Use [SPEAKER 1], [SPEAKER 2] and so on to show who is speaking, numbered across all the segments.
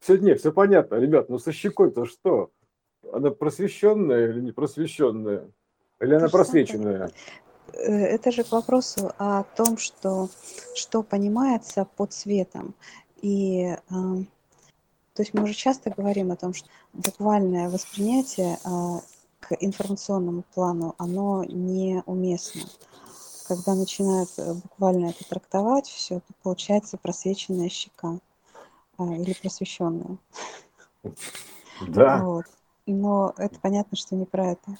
[SPEAKER 1] Все, нет, все понятно, ребят, ну со щекой-то что? Она просвещенная или не просвещенная? Или она просвеченная?
[SPEAKER 2] Э, это же к вопросу о том, что, что понимается под светом. И э, то есть мы уже часто говорим о том, что буквальное воспринятие э, к информационному плану, оно неуместно. Когда начинают э, буквально это трактовать, все, то получается просвеченная щека э, или просвещенная.
[SPEAKER 1] Да.
[SPEAKER 2] Вот. Но это понятно, что не про это.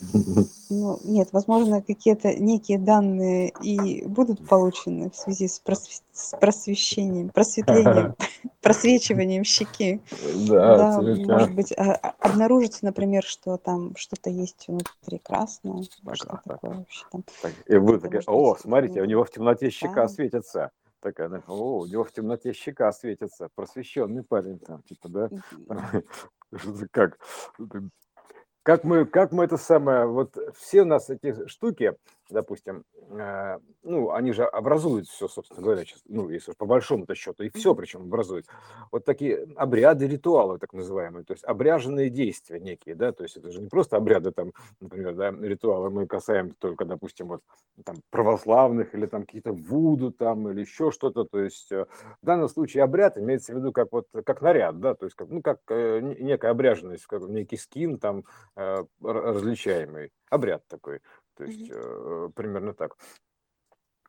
[SPEAKER 2] Ну, нет, возможно, какие-то некие данные и будут получены в связи с, просв... с просвещением, просветлением, просвечиванием щеки.
[SPEAKER 1] Да,
[SPEAKER 2] Да, может быть, а, а, обнаружится, например, что там что-то есть внутри красное, что такое вообще там.
[SPEAKER 1] Так, и будет такая,
[SPEAKER 2] Потому
[SPEAKER 1] о, смотрите, у него в темноте щека
[SPEAKER 2] Да.
[SPEAKER 1] светится. Такая, о, у него в темноте щека светится. Просвещенный парень там, типа, да? Как? Как мы, как мы это самое, вот все у нас эти штуки, допустим, э, ну, они же образуют все, собственно говоря, сейчас, ну, если уж по большому-то счету, и все причем образуют. Вот такие обряды, ритуалы, так называемые, то есть обряженные действия некие, да, то есть это же не просто обряды, там, например, да, ритуалы мы касаем только, допустим, вот там православных или там какие-то вуду там или еще что-то, то есть э, в данном случае обряд имеется в виду как вот как наряд, да, то есть как, ну, как э, не- некая обряженность, как некий скин там э, различаемый, обряд такой, то есть э, примерно так.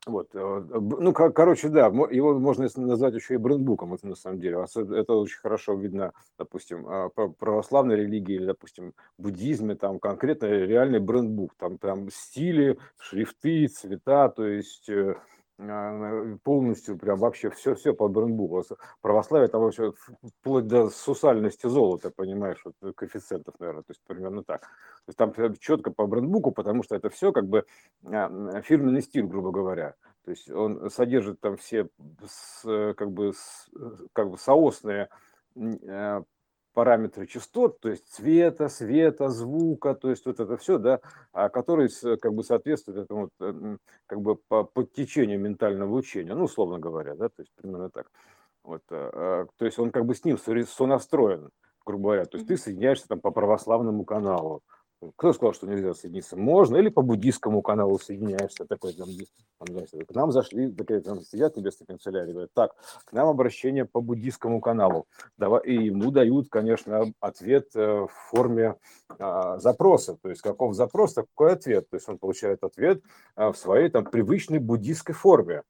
[SPEAKER 1] Вот, э, ну, ко- короче, да, его можно назвать еще и брендбуком, это на самом деле. Это очень хорошо видно, допустим, а, православной религии или, допустим, буддизме, там конкретно реальный брендбук, там прям стили, шрифты, цвета, то есть э, полностью прям вообще все-все по брендбуку. С- Православие там вообще вплоть до сусальности золота, понимаешь, вот э, коэффициентов, наверное, то есть примерно так. То есть там четко по брендбуку, потому что это все как бы а, фирменный стиль, грубо говоря. То есть он содержит там все с, э, как бы, с- э, как бы соосные э, параметры частот, то есть цвета, света, звука, то есть вот это все, да, а которые с- как бы соответствуют этому вот, э, как бы по, по течению ментального учения, ну, условно говоря, да, то есть примерно так. Вот, э, э, то есть он как бы с ним сонастроен, грубо говоря. То есть ты соединяешься там по православному каналу. Кто сказал, что нельзя соединиться? Можно, или по буддийскому каналу соединяешься. Такой, там, там, к нам зашли, такие, там сидят небесные канцелярии, говорят, так, к нам обращение по буддийскому каналу. Давай, и ему дают, конечно, ответ э, в форме а, запроса. То есть каков запрос, такой ответ. То есть он получает ответ а, в своей там привычной буддийской форме.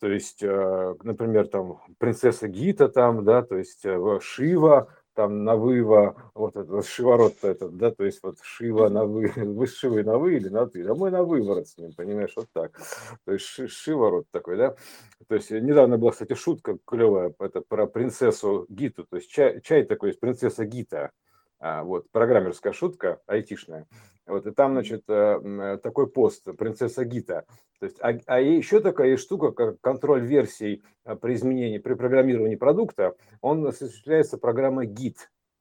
[SPEAKER 1] То есть, э, например, там принцесса Гита, там, да, то есть э, Шива, там Навыва, вот это вот Шиворот этот, да, то есть вот Шива на вы, вы на вы или на ты, да мы на выворот с ним, понимаешь, вот так. То есть ши- Шиворот такой, да. То есть недавно была, кстати, шутка клевая, это про принцессу Гиту, то есть чай, чай такой есть, принцесса Гита, а, вот, программерская шутка, айтишная. Вот, и там, значит, э, э, такой пост, принцесса Гита. То есть, а, а еще такая есть штука, как контроль версий а, при изменении, при программировании продукта, он осуществляется программой Git.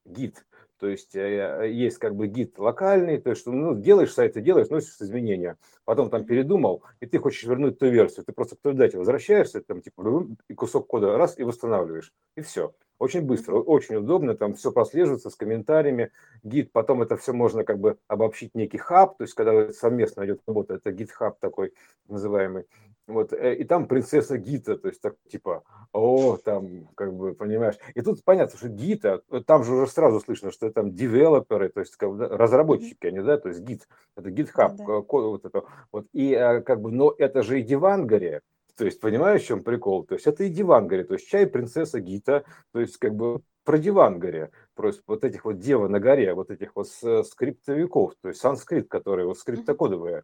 [SPEAKER 1] Git. То есть э, есть как бы гид локальный, то есть что, ну, делаешь сайт и делаешь, носишь изменения. Потом там передумал, и ты хочешь вернуть ту версию. Ты просто к той дате возвращаешься, там типа и кусок кода раз и восстанавливаешь. И все. Очень быстро, очень удобно, там все прослеживается с комментариями, Git, потом это все можно как бы обобщить некий хаб, то есть когда совместно идет работа, это GitHub такой называемый, вот, э, и там принцесса Гита, то есть так типа, о, там, как бы, понимаешь. И тут понятно, что Гита, э, там же уже сразу слышно, что это там девелоперы, то есть как да, разработчики они, да, то есть Git, это
[SPEAKER 2] GitHub,
[SPEAKER 1] код, вот это, вот, и э, как бы, но это же и Деванагари, то есть, понимаешь, в чем прикол? То есть, это и Дивангари, то есть, чай принцесса Гита, то есть, как бы, про Дивангари, просто вот этих вот дева на горе, вот этих вот с- скриптовиков, то есть, санскрит, которые вот скриптокодовые,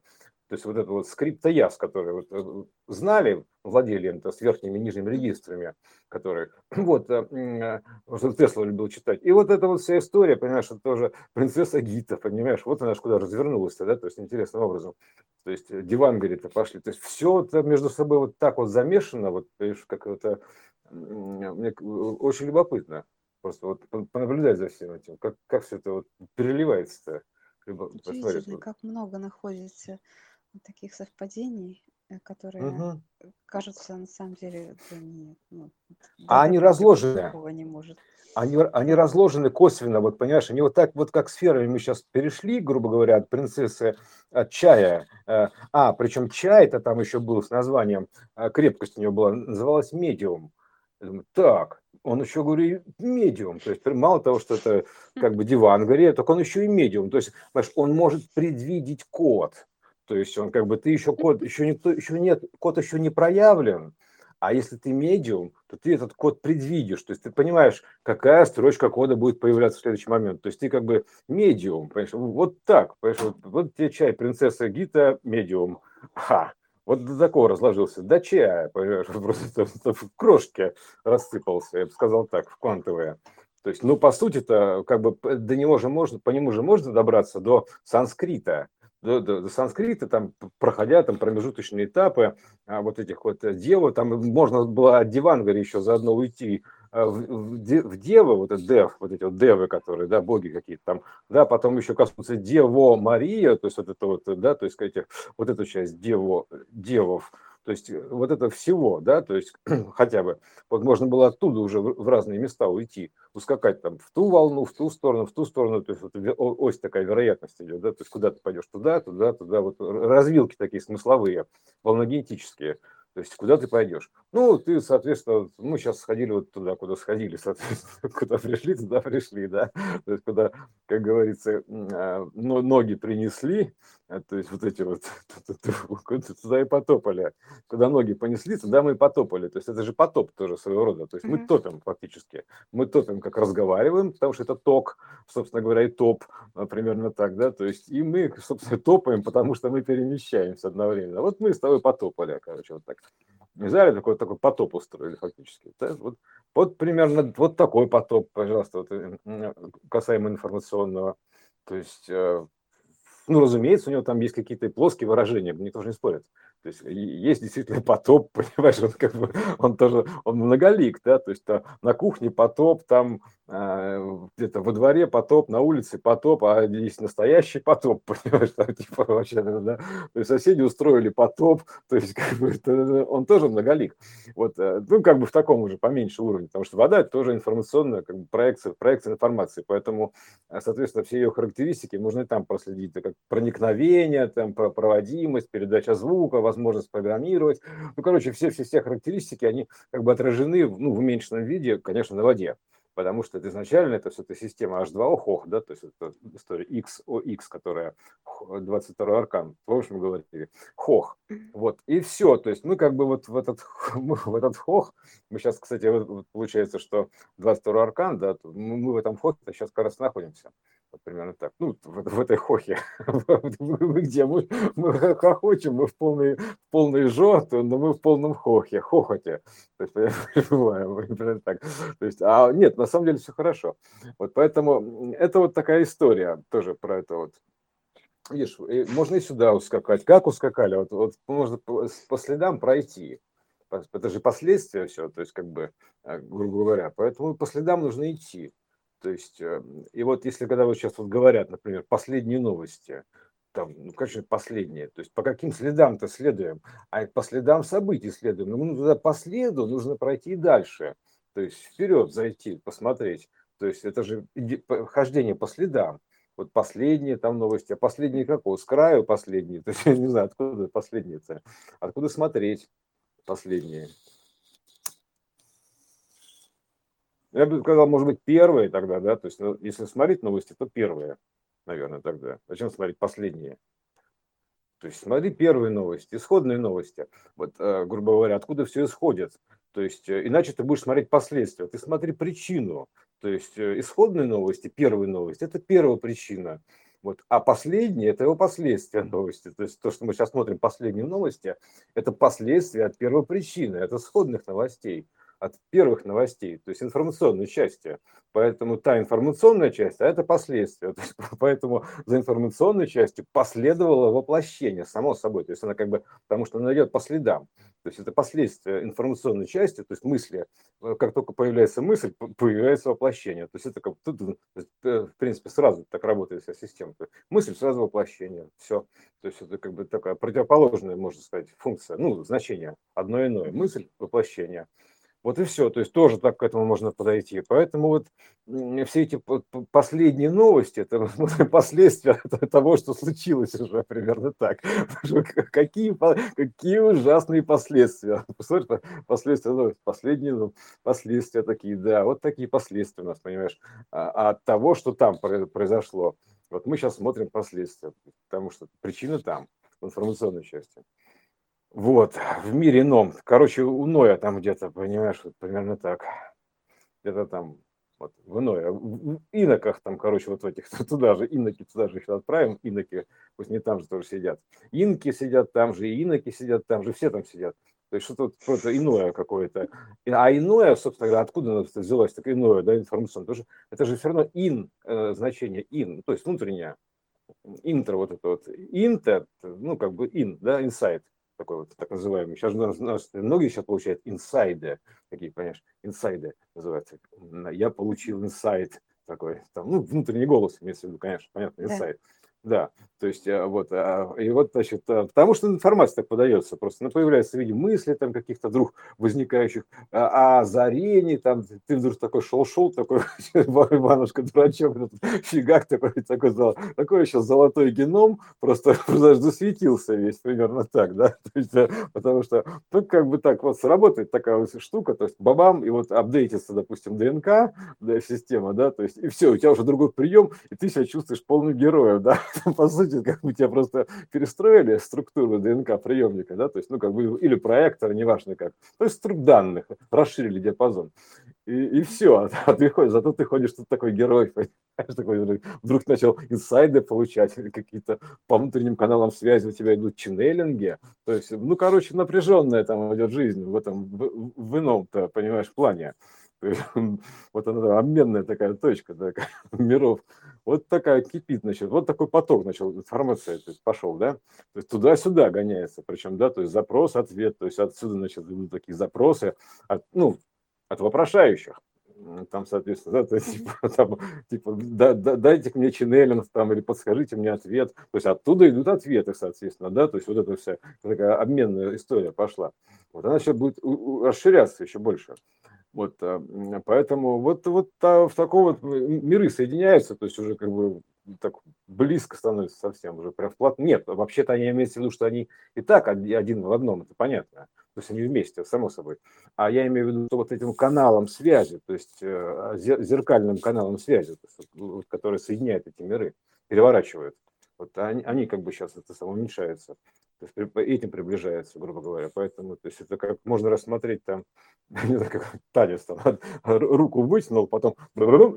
[SPEAKER 1] то есть вот это вот скриптояз, который вот э, знали, владели это с верхними и нижними регистрами, которые вот э, э, Тесла любил читать. И вот эта вот вся история, понимаешь, это тоже принцесса Гита, понимаешь, вот она ж куда развернулась да, то есть интересным образом. То есть э, дивангери-то пошли. То есть все это между собой вот так вот замешано, вот, понимаешь, как это, мне очень любопытно. Просто вот по- понаблюдать за всем этим, как, как все это вот переливается-то. Посмотреть
[SPEAKER 2] как много находится таких совпадений. э, которые угу. кажутся на самом деле, они,
[SPEAKER 1] ну, а они разложены. Не может. Они, они разложены косвенно, вот понимаешь, они вот так вот как сферами мы сейчас перешли, грубо говоря, от принцессы от чая. Э, а, причем чай это там еще был с названием, крепкость у него была, называлась медиум. так, он еще, говорю, медиум. То есть мало того, что это как бы диван, говорит, так он еще и медиум. То есть, понимаешь, он может предвидеть код. То есть он как бы, ты еще код, еще никто, еще нет, код еще не проявлен. А если ты медиум, то ты этот код предвидишь. То есть ты понимаешь, какая строчка кода будет появляться в следующий момент. То есть ты как бы медиум, понимаешь? Вот так, понимаешь? Вот, вот тебе чай, принцесса Гита, медиум. Ха, вот до такого разложился, до чая, понимаешь, просто в крошке рассыпался, я бы сказал так, в квантовые. То есть, ну, по сути-то, как бы до него же можно, по нему же можно добраться до санскрита, до, до, до санскрита, там, проходя там промежуточные этапы а, вот этих вот дел, там можно было от Дивангара еще заодно уйти а, в, в, в девы, вот это дев, вот эти вот девы, которые, да, боги какие-то там, да, потом еще коснуться Дево Мария, то есть вот это вот, да, то есть этих, вот эту часть Дево, девов, то есть э, вот это всего, да, то есть хотя бы, вот можно было оттуда уже в разные места уйти, ускакать там в ту волну, в ту сторону, в ту сторону, то есть вот ось такая вероятность идет, да, то есть куда ты пойдешь, туда, туда, туда, вот развилки такие смысловые, волногенетические, то есть куда ты пойдешь. Ну, ты, соответственно, мы сейчас сходили вот туда, куда сходили, соответственно, куда пришли, туда пришли, да. То есть куда, как говорится, а, ноги принесли, а, то есть вот эти вот, туда и потопали. Куда ноги понесли, туда мы и потопали. То есть это же потоп тоже своего рода. То есть мы топим фактически. Мы топим, как разговариваем, потому что это ток, собственно говоря, и топ, а, примерно так, да. То есть и мы, собственно, топаем, потому что мы перемещаемся одновременно. Вот мы с тобой потопали, короче, вот так взяли такой, такой потоп устроили фактически. Да? Вот, вот примерно вот такой потоп, пожалуйста, вот, касаемо информационного. То есть, э, ну, разумеется, у него там есть какие-то плоские выражения, никто же не спорит. То есть есть действительно потоп, понимаешь, он как бы, он тоже, он многолик, да, то есть то, на кухне потоп, там э, где-то во дворе потоп, на улице потоп, а есть настоящий потоп, понимаешь, там, типа вообще, да, то есть соседи устроили потоп, то есть как бы это, он тоже многолик, вот, э, ну, как бы в таком уже поменьше уровне, потому что вода это тоже информационная как бы проекция, проекция информации, поэтому, э, соответственно, все ее характеристики можно и там проследить, как проникновение, там, проводимость, передача звука, возможность программировать. Ну, короче, все-все-все характеристики, они как бы отражены ну, в уменьшенном виде, конечно, на воде. Потому что это изначально это все-таки система H2O HOH, да, то есть это история XOX, которая 22 аркан, помнишь, мы говорили, хох. Вот, и все, то есть мы как бы вот в этот, в этот хох, мы сейчас, кстати, вот, получается, что 22 аркан, да, мы, мы в этом хохе сейчас как раз находимся. Вот примерно так. Ну, в, в этой хохе. Где мы, мы хохочем, мы в полной, в полной жо, но мы в полном хохе, хохоте. То есть, примерно так. То есть, а нет, на самом деле все хорошо. Вот поэтому это вот такая история тоже про это вот. Видишь, можно и сюда ускакать. Как ускакали? Вот, вот можно по, по следам пройти. Это же последствия все, то есть как бы, э, грубо говоря. Поэтому по следам нужно идти. То есть, э, и вот если когда вот сейчас вот говорят, например, последние новости, там, ну, конечно, последние, то есть по каким следам-то следуем, а по следам событий следуем, ну, туда по следу нужно пройти дальше, то есть вперед зайти, посмотреть, то есть это же хождение по следам, вот последние там новости, а последние какого, с краю последние, то есть я не знаю, откуда последние-то, откуда смотреть последние. Я бы сказал, может быть, первые тогда, да, то есть ну, если смотреть новости, то первые, наверное, тогда. Зачем смотреть последние? То есть смотри первые новости, исходные новости. Вот, э, грубо говоря, откуда все исходит. То есть э, иначе ты будешь смотреть последствия. Ты смотри причину. То есть э, исходные новости, первые новости, это первая причина. Вот. А последние – это его последствия новости. То есть то, что мы сейчас смотрим, последние новости, это последствия от первой причины, это исходных новостей. От первых новостей, то есть информационной части. Поэтому та информационная часть, а это последствия. То есть, поэтому за информационной частью последовало воплощение, само собой. То есть она как бы, потому что она идет по следам. То есть это последствия информационной части, то есть мысли. Э, как только появляется мысль, появляется воплощение. То есть это как тут, э, в принципе, сразу так работает вся система. Мысль сразу воплощение. Все. То есть это как бы такая противоположная, можно сказать, функция, ну, значение одно иное. Мысль, воплощение. Вот и все. То есть тоже так к этому можно подойти. Поэтому вот все эти последние новости, это последствия того, что случилось уже примерно так. Какие, какие ужасные последствия. Посмотрите, последствия, ну, последние ну, последствия такие, да, вот такие последствия у нас, понимаешь, а, от того, что там произошло. Вот мы сейчас смотрим последствия, потому что причина там, в информационной части. Вот, в мире ином. Короче, у Ноя там где-то, понимаешь, вот примерно так. Где-то там, вот, в Ноя. В иноках там, короче, вот в этих, туда же, иноки туда же еще отправим, иноки, пусть не там же тоже сидят. Инки сидят там же, и иноки сидят там же, все там сидят. То есть что-то просто иное какое-то. А иное, собственно говоря, откуда взялось так иное, да, информационное? Потому что это же все равно ин, э, значение ин, то есть внутреннее. Интро вот это вот. Интер, ну как бы ин, да, инсайт такой вот так называемый. Сейчас у нас, у нас многие сейчас получают инсайды, такие, понимаешь, инсайды называются. Я получил инсайд такой, там, ну, внутренний голос имеется в виду, конечно, понятно, инсайд. Да. Да, то есть э, вот, а, и вот, значит, э, потому что информация так подается, просто она появляется в виде мыслей там каких-то вдруг возникающих, а, озарений, там, ты вдруг такой шел-шел, такой Иванушка дурачок, фигак такой, такой, такой еще золотой геном, просто, просто засветился весь, примерно так, да, то есть, э, потому что тут как бы так вот сработает такая вот штука, то есть бабам, и вот апдейтится, допустим, ДНК, да, система, да, то есть, и все, у тебя уже другой прием, и ты себя чувствуешь полным героем, да, по сути, как бы тебя просто перестроили структуру ДНК приемника, да, то есть, ну, как бы, или проектора, неважно как, то есть струк данных, расширили диапазон. И, и все, а ты ходишь, зато ты ходишь тут такой герой, такой, вдруг начал инсайды получать, какие-то по внутренним каналам связи у тебя идут ченнелинги, то есть, ну, короче, напряженная там идет жизнь в этом, в, в ином-то, понимаешь, плане. Вот она обменная такая точка да, миров. Вот такая кипит, значит, вот такой поток начал, информация то есть, пошел, да, то есть туда-сюда гоняется, причем, да, то есть запрос, ответ, то есть отсюда, значит, идут такие запросы, от, ну, от вопрошающих, там, соответственно, да, то есть, типа, там, типа да, да, дайте мне ченнелинг там или подскажите мне ответ, то есть оттуда идут ответы, соответственно, да, то есть вот эта вся такая обменная история пошла. Вот она сейчас будет расширяться еще больше. Вот, а, поэтому вот, вот в таком вот миры соединяются, то есть уже как бы так близко становится совсем, уже прям вплотную. Нет, вообще-то они имеются в виду, что они и так один в одном, это понятно. То есть они вместе, само собой. А я имею в виду что вот этим каналом связи, то есть э, зеркальным каналом связи, есть, который соединяет эти миры, переворачивает. Вот они, они как бы сейчас это само уменьшаются. То есть этим приближается, грубо говоря. Поэтому то есть это как можно рассмотреть там, не знаю, как танец, там, руку вытянул, потом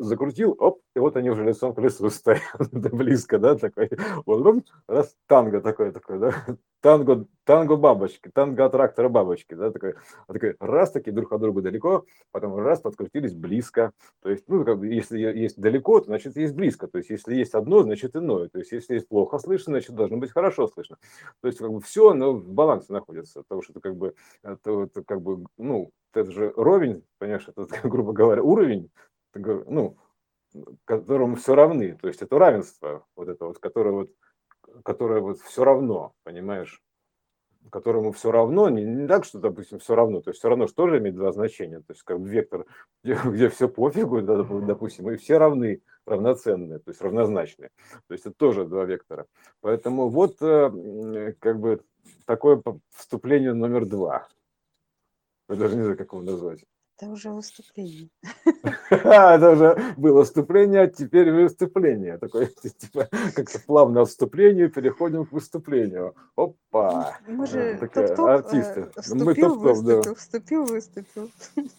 [SPEAKER 1] закрутил, оп, и вот они уже лицом к лесу стоят, близко, да, такой, вот, раз, танго такое, такое, да, танго, танго бабочки, танго трактора бабочки, да, такой, такой раз таки друг от друга далеко, потом раз подкрутились близко, то есть, ну, как бы, если есть далеко, то значит есть близко, то есть, если есть одно, значит иное, то есть, если есть плохо слышно, значит должно быть хорошо слышно, то есть, как все, оно в балансе находится, потому что это как бы, это, это как бы, ну, это же ровень, понимаешь, это, грубо говоря, уровень, ну, которому все равны, то есть это равенство, вот это вот, которое вот которое вот все равно, понимаешь, которому все равно, не, не так, что, допустим, все равно, то есть все равно что же имеет два значения, то есть как бы вектор, где, где все пофигу, да, допустим, и все равны, равноценные, то есть равнозначные, то есть это тоже два вектора. Поэтому вот э, как бы такое вступление номер два. Я даже не знаю, как его назвать.
[SPEAKER 2] Это уже выступление.
[SPEAKER 1] Это уже было выступление, а теперь выступление. Такое, типа, как-то плавно вступлению, переходим к выступлению. Опа!
[SPEAKER 2] Мы же артисты. Э, Мы топ-топ, да. Вступил, выступил.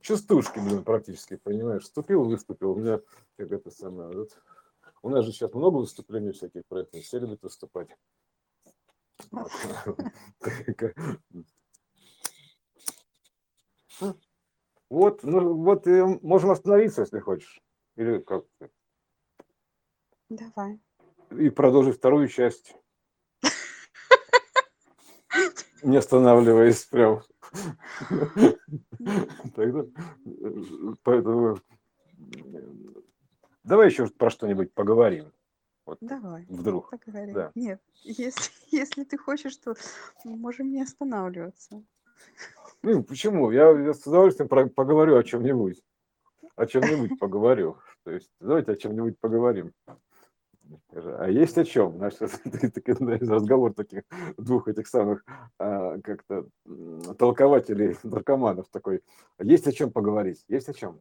[SPEAKER 1] Частушки, блин, практически, понимаешь. Вступил, выступил. У меня как это самое. У нас же сейчас много выступлений всяких проектов. Все любят выступать. Вот, ну вот и можем остановиться, если хочешь. Или как?
[SPEAKER 2] Давай.
[SPEAKER 1] И продолжить вторую часть. Не останавливаясь прям. Тогда, поэтому давай еще про что-нибудь поговорим.
[SPEAKER 2] Вот Давай.
[SPEAKER 1] Вдруг.
[SPEAKER 2] Поговорим. Да. Нет, если, если ты хочешь, то можем не останавливаться.
[SPEAKER 1] Ну, почему? Я, я с удовольствием про, поговорю о чем-нибудь. О чем-нибудь поговорю. То есть давайте о чем-нибудь поговорим. А есть о чем? Значит, разговор таких двух этих самых а, как-то толкователей, наркоманов такой. Есть о чем поговорить? Есть о чем?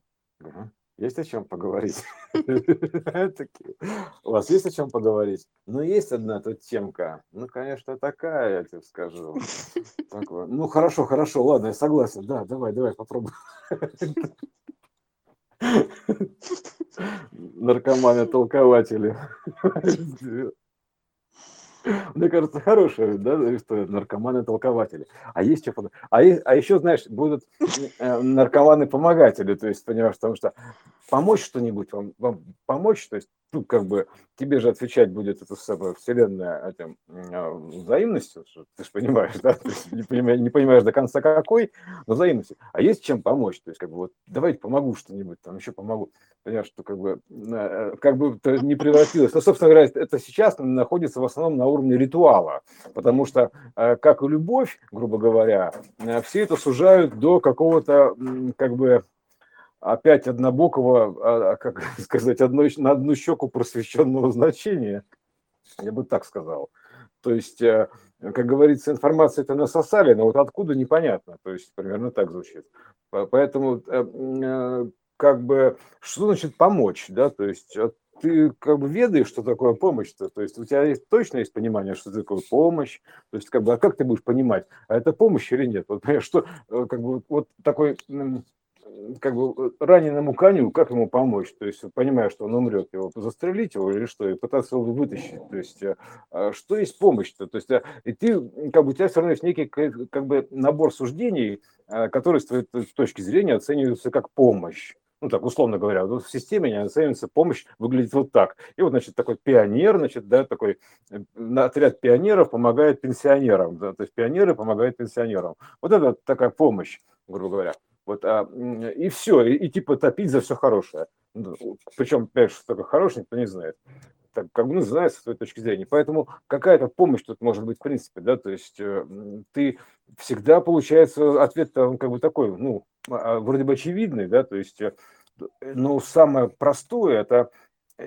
[SPEAKER 1] Есть о чем поговорить? У вас есть о чем поговорить? Ну, есть одна тут темка. Ну, конечно, такая, я тебе скажу. Ну, хорошо, хорошо, ладно, я согласен. Да, давай, давай, попробуй. Наркоманы-толкователи. Мне кажется, хорошая, да, что наркоманы-толкователи. А есть что а, есть, а еще, знаешь, будут э, наркоманы-помогатели, то есть, понимаешь, потому что помочь что-нибудь, вам, вам помочь, то есть, ну, как бы, тебе же отвечать будет эта самая вселенная этим, а, взаимностью, ты же понимаешь, да, не, понимаешь, не понимаешь до конца какой, но взаимностью. А есть чем помочь, то есть, как бы, вот, давайте помогу что-нибудь, там еще помогу. Понимаешь, что как бы, э, как бы это не превратилось. Но, собственно говоря, это сейчас находится в основном на уровне ритуала, потому что, э, как и любовь, грубо говоря, э, все это сужают до какого-то, как бы, опять однобокого, а, а, как сказать, одной, на одну щеку просвещенного значения. Я бы так сказал. То есть, э, как говорится, информация это насосали, но вот откуда непонятно. То есть, примерно так звучит. Поэтому, как бы, что значит помочь, да? То есть, ты как бы ведаешь, что такое помощь-то, то есть у тебя есть, точно есть понимание, что такое помощь, то есть как бы, а как ты будешь понимать, а это помощь или нет? Вот понимаешь, что как бы вот такой как бы э, раненому коню, как ему помочь? То есть, понимая, что он умрет, его застрелить его или что, и пытаться его вытащить. То есть, э, а что есть помощь-то? То есть, э, и ты, как бы, у тебя все равно есть некий как бы набор суждений, которые с твоей точки зрения оцениваются как помощь ну так условно говоря, вот в системе оценивается помощь, выглядит вот так. И вот, значит, такой пионер, значит, да, такой отряд пионеров помогает пенсионерам, да, то есть пионеры помогают пенсионерам. Вот это такая помощь, грубо говоря. Вот, а, и все, и, и типа топить за все хорошее. Ну, Причем, опять что такое хорошее, никто не знает. Так, как бы, ну, знает с той точки зрения. Поэтому какая-то помощь тут может быть в принципе, да, то есть э, ты всегда, получается, ответ он как бы такой, ну, а, вроде бы очевидный, да, то есть, э, но самое простое – это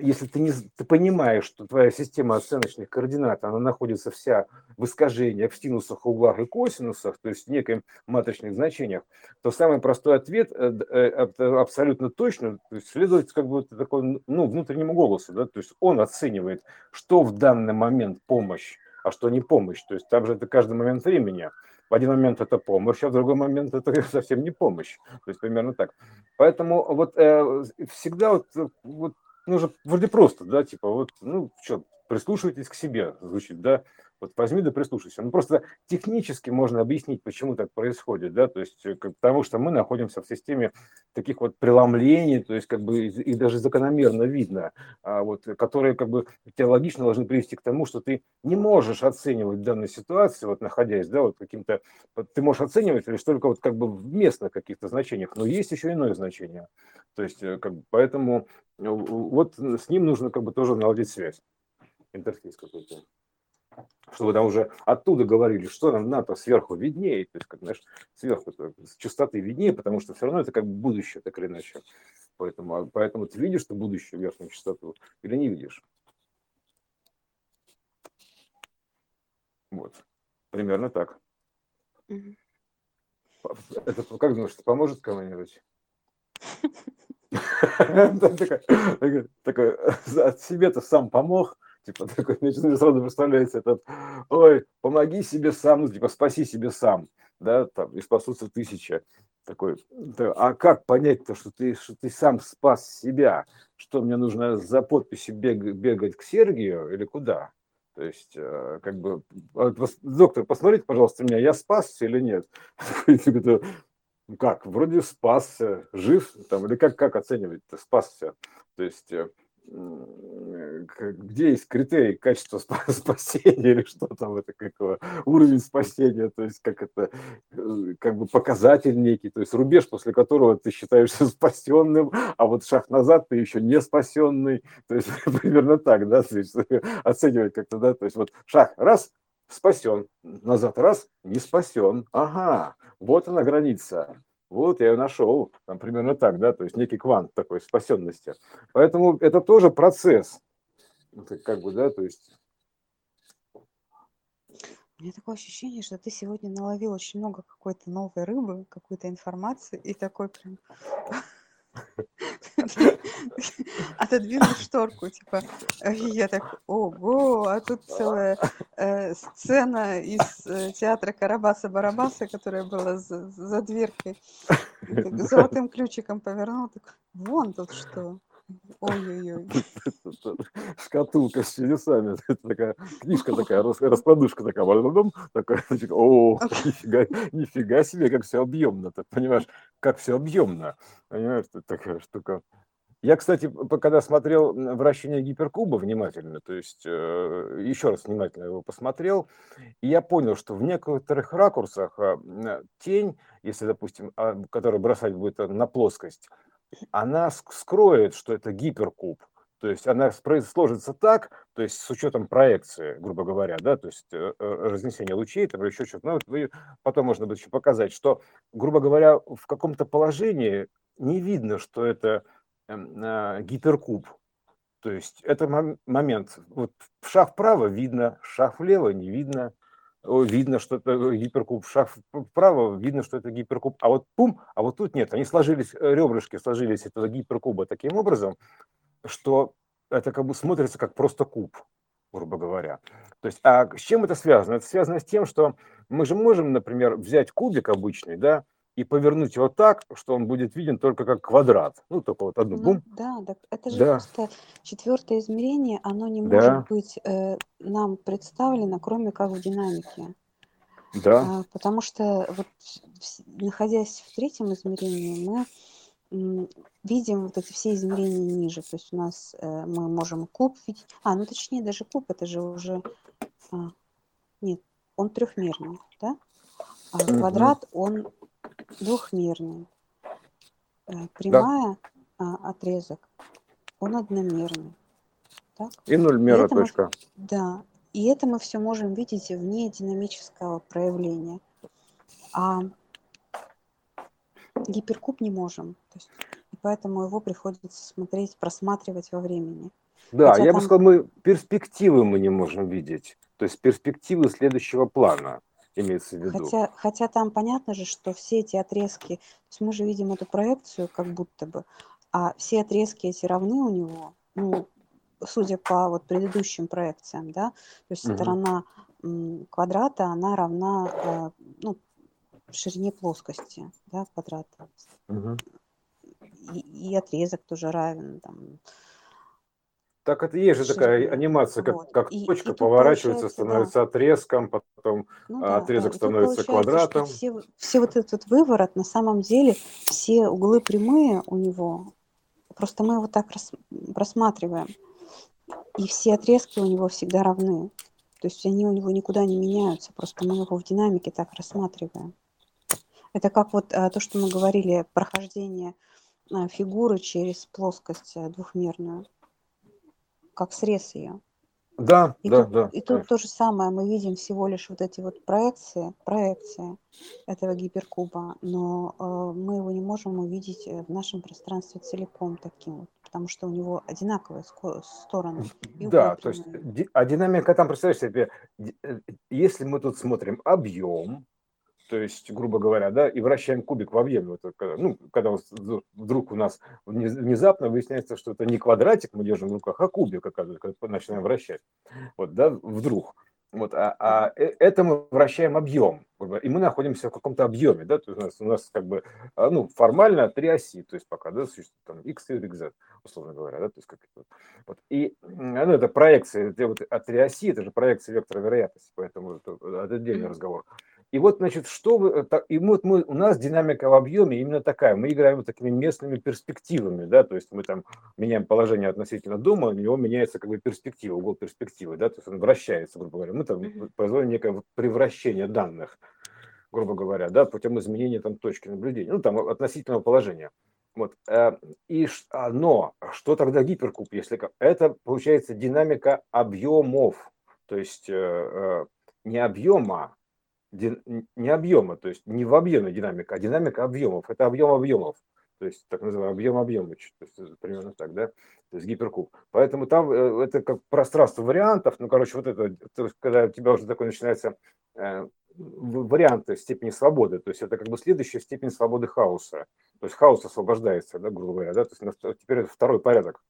[SPEAKER 1] если ты, не, ты понимаешь, что твоя система оценочных координат, она находится вся в искажениях, в синусах, углах и косинусах, то есть в неких матричных значениях, то самый простой ответ э, э, абсолютно точно то есть следует как бы такой, ну, внутреннему голосу, да, то есть он оценивает, что в данный момент помощь, а что не помощь, то есть там же это каждый момент времени. В один момент это помощь, а в другой момент это совсем не помощь. То есть примерно так. Поэтому вот э, всегда вот, вот ну, же вроде просто, да, типа, вот, ну, что, прислушивайтесь к себе, звучит, да, вот возьми да прислушайся. Ну, просто технически можно объяснить, почему так происходит, да, то есть, э, как, потому что мы находимся в системе таких вот преломлений, то есть, как бы, и, даже закономерно видно, а, вот, которые, как бы, теологично должны привести к тому, что ты не можешь оценивать данную ситуацию, вот, находясь, да, вот, каким-то, ты можешь оценивать лишь только вот, как бы, в местных каких-то значениях, но есть еще иное значение, то есть, э, как бы, поэтому э, вот с ним нужно, как бы, тоже наладить связь, интерфейс какой-то чтобы там уже оттуда говорили, что нам НАТО сверху виднее, то есть, как, знаешь, сверху с частоты виднее, потому что все равно это как будущее, так или иначе. Поэтому, а, поэтому ты видишь что будущее верхнюю частоту или не видишь? Вот. Примерно так. Это, как думаешь, поможет кому-нибудь? Такой, от себе-то сам помог, Типа такой, значит, сразу представляется этот, ой, помоги себе сам, ну, типа, спаси себе сам, да, там, и спасутся тысячи. Такой, а как понять-то, что ты, что ты сам спас себя? Что мне нужно за подписью бег, бегать к Сергию или куда? То есть, э, как бы, доктор, посмотрите, пожалуйста, меня, я спасся или нет? Ну как, вроде спасся, жив, там, или как, как оценивать-то, спасся? То есть э, где есть критерий качества спасения или что там это какого уровень спасения, то есть как это э, как бы показатель некий, то есть рубеж, после которого ты считаешься спасенным, а вот шаг назад ты еще не спасенный, то есть примерно так, да, оценивать как-то, да, то есть вот шаг раз спасен, назад раз не спасен, ага, вот она граница, вот я ее нашел, там примерно так, да, то есть некий квант такой спасенности. Поэтому это тоже процесс, это как бы, да, то есть.
[SPEAKER 2] У меня такое ощущение, что ты сегодня наловил очень много какой-то новой рыбы, какой-то информации, и такой прям отодвинул шторку, типа, я так, ого, а тут целая э, сцена из э, театра Карабаса-Барабаса, которая была за, за дверкой. Золотым ключиком повернул, так, вон тут что. Ой-ой-ой.
[SPEAKER 1] Шкатулка с чудесами. Это такая книжка такая, раскладушка такая. такая о, нифига, нифига себе, как все объемно. Ты понимаешь, как все объемно. Понимаешь, это такая штука. Я, кстати, когда смотрел вращение гиперкуба внимательно, то есть э, еще раз внимательно его посмотрел, и я понял, что в некоторых ракурсах э, тень, если, допустим, а, которую бросать будет на плоскость, она скроет, что это гиперкуб. То есть она сложится так, то есть с учетом проекции, грубо говоря, да, то есть э, э, разнесение лучей, там еще что-то. Ну, вот потом можно будет еще показать, что, грубо говоря, в каком-то положении не видно, что это эм, э, гиперкуб. То есть это момент, вот шаг вправо видно, шаг влево не видно, видно, что это гиперкуб, шаг вправо, видно, что это гиперкуб, а вот пум, а вот тут нет, они сложились, э, ребрышки сложились этого гиперкуба таким образом, что это как бы смотрится как просто куб, грубо говоря. То есть, а с чем это связано? Это связано с тем, что мы же можем, например, взять кубик обычный, да, и повернуть его так, что он будет виден только как квадрат. Ну, только вот одну.
[SPEAKER 2] Ну,
[SPEAKER 1] бум.
[SPEAKER 2] да, так это же да. просто четвертое измерение, оно не да. может быть э, нам представлено, кроме как в динамике.
[SPEAKER 1] Да.
[SPEAKER 2] А, потому что вот находясь в третьем измерении, мы м, видим вот эти все измерения ниже. То есть у нас э, мы можем куб видеть. А, ну точнее даже куб это же уже... А, нет, он трехмерный, да? А квадрат, он двухмерный. Э, прямая да. отрезок, он одномерный.
[SPEAKER 1] Так? И нульмера точка.
[SPEAKER 2] Мы, да, и это мы все можем видеть вне динамического проявления. А гиперкуб не можем. То есть, и поэтому его приходится смотреть, просматривать во времени.
[SPEAKER 1] Да, Хотя я там... бы сказал, мы перспективы мы не можем видеть. То есть перспективы следующего плана имеется в виду.
[SPEAKER 2] Хотя, хотя там понятно же, что все эти отрезки, то есть мы же видим эту проекцию как будто бы, а все отрезки эти равны у него, ну, судя по вот предыдущим проекциям, да, то есть угу. сторона квадрата, она равна, э, ну, ширине плоскости, да, квадрата. Угу. И, и отрезок тоже равен, там,
[SPEAKER 1] так это есть же такая анимация, как, вот. как и, точка и поворачивается, становится да. отрезком, потом ну, да, отрезок да. становится квадратом.
[SPEAKER 2] Все, все вот этот выворот, на самом деле, все углы прямые у него, просто мы его так рас, рассматриваем, и все отрезки у него всегда равны. То есть они у него никуда не меняются, просто мы его в динамике так рассматриваем. Это как вот а, то, что мы говорили, прохождение а, фигуры через плоскость а, двухмерную как срез ее.
[SPEAKER 1] Да,
[SPEAKER 2] и
[SPEAKER 1] да,
[SPEAKER 2] тут,
[SPEAKER 1] да.
[SPEAKER 2] И тут то же самое, мы видим всего лишь вот эти вот проекции, проекции этого гиперкуба, но э, мы его не можем увидеть в нашем пространстве целиком таким вот, потому что у него одинаковые стороны.
[SPEAKER 1] Да, то есть а динамика там, представляешь себе, э, если мы тут смотрим объем, то есть, грубо говоря, да, и вращаем кубик в объеме. Вот, ну, когда вдруг у нас внезапно выясняется, что это не квадратик мы держим в руках, а кубик, оказывается, когда начинаем вращать. Вот, да, вдруг. Вот, а, а э, это мы вращаем объем, и мы находимся в каком-то объеме, да, то есть у нас, у нас как бы, а, ну, формально три оси, то есть пока, да, существует там x, y, z, условно говоря, да, то есть как это, вот, и, ну, это проекция, вот от три оси, это же проекция вектора вероятности, поэтому это, это отдельный разговор. И вот, значит, что вы, и вот мы, у нас динамика в объеме именно такая. Мы играем такими местными перспективами, да, то есть мы там меняем положение относительно дома, у него меняется как бы перспектива, угол перспективы, да, то есть он вращается, грубо говоря. Мы там производим некое превращение данных, грубо говоря, да, путем изменения там точки наблюдения, ну, там относительного положения. Вот. Э, и, а, но что тогда гиперкуб, если это получается динамика объемов, то есть э, э, не объема, не объема, то есть не в объеме динамика, а динамика объемов. Это объем объемов, то есть так называемый объем объемов, то есть примерно так, да, то есть гиперкуб. Поэтому там это как пространство вариантов, ну, короче, вот это, когда у тебя уже такой начинается варианты степени свободы, то есть это как бы следующая степень свободы хаоса. То есть хаос освобождается, да, грубо говоря, да, то есть теперь это второй порядок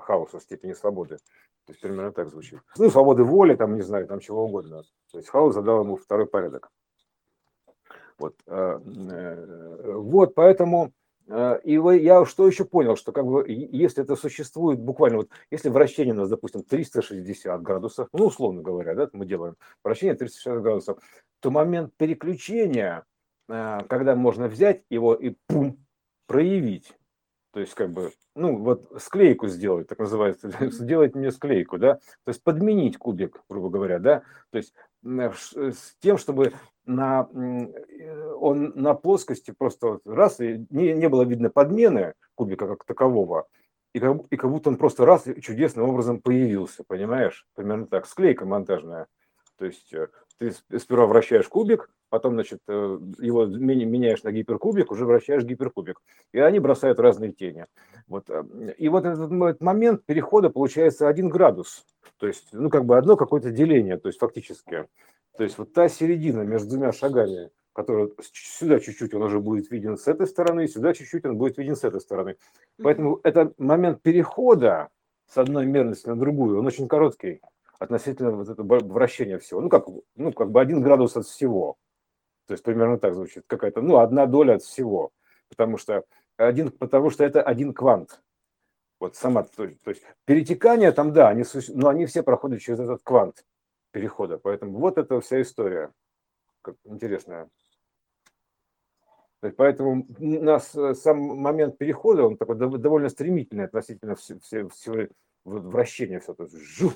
[SPEAKER 1] хаоса степени свободы. То есть примерно так звучит. Ну, свободы воли, там, не знаю, там чего угодно. То есть хаос задал ему второй порядок. Вот, э, э, вот поэтому э, и я что еще понял, что как бы если это существует буквально, вот если вращение у нас, допустим, 360 градусов, ну, условно говоря, да, мы делаем вращение 360 градусов, то момент переключения, когда можно взять его и пум, проявить. То есть, как бы, ну, вот склейку сделать, так называется, сделать мне склейку, да, то есть подменить кубик, грубо говоря, да, то есть с тем, чтобы на, э, он на плоскости просто вот раз, и не, не было видно подмены кубика как такового, и как, и как будто он просто раз и чудесным образом появился, понимаешь? Примерно так, склейка монтажная. То есть э, ты сперва вращаешь кубик, потом, значит, э, его меняешь на гиперкубик, уже вращаешь гиперкубик. И они бросают разные тени. Вот. Э, и вот этот момент перехода получается один градус. То есть, ну, как бы одно какое-то деление, то есть фактически. То есть вот та середина между двумя шагами, которая сюда чуть-чуть он уже будет виден с этой стороны, сюда чуть-чуть он будет виден с этой стороны. Поэтому этот момент перехода с одной мерности на другую, он очень короткий относительно вот этого вращения всего. Ну, как, ну, как бы один градус от всего. То есть примерно так звучит. Какая-то, ну, одна доля от всего. Потому что, один, потому что это один квант. Вот сама, то, то есть перетекания там, да, они, но они все проходят через этот квант перехода. Поэтому вот эта вся история. Как интересная. Поэтому у нас э, сам момент перехода, он такой довольно стремительный относительно всего, всего вращения. Все, то есть, жух,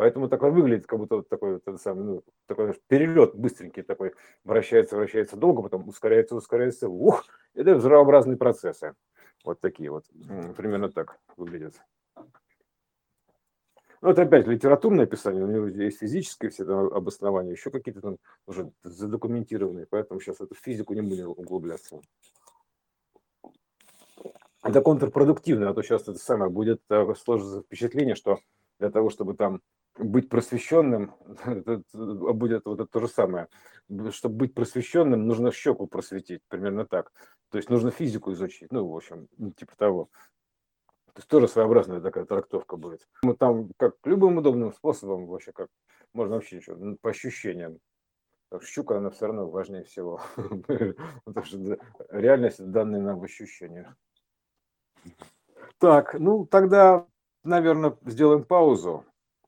[SPEAKER 1] Поэтому такой выглядит, как будто вот такой, вот, самый, ну, такой перелет быстренький такой, вращается, вращается долго, потом ускоряется, ускоряется, ух, это взрывообразные процессы. Вот такие вот, примерно так выглядят. Ну, это опять литературное описание, у него есть физическое все это обоснование, еще какие-то там уже задокументированные, поэтому сейчас эту физику не будем углубляться. Это контрпродуктивно, а то сейчас это самое будет э, сложиться впечатление, что для того, чтобы там быть просвещенным, это будет вот это то же самое. Чтобы быть просвещенным, нужно щеку просветить, примерно так. То есть нужно физику изучить, ну, в общем, ну, типа того. То есть тоже своеобразная такая трактовка будет. Мы там как любым удобным способом вообще как можно вообще ничего, ну, по ощущениям. Щука, она все равно важнее всего. Потому что реальность данные нам в ощущениях. Так, ну тогда, наверное, сделаем паузу.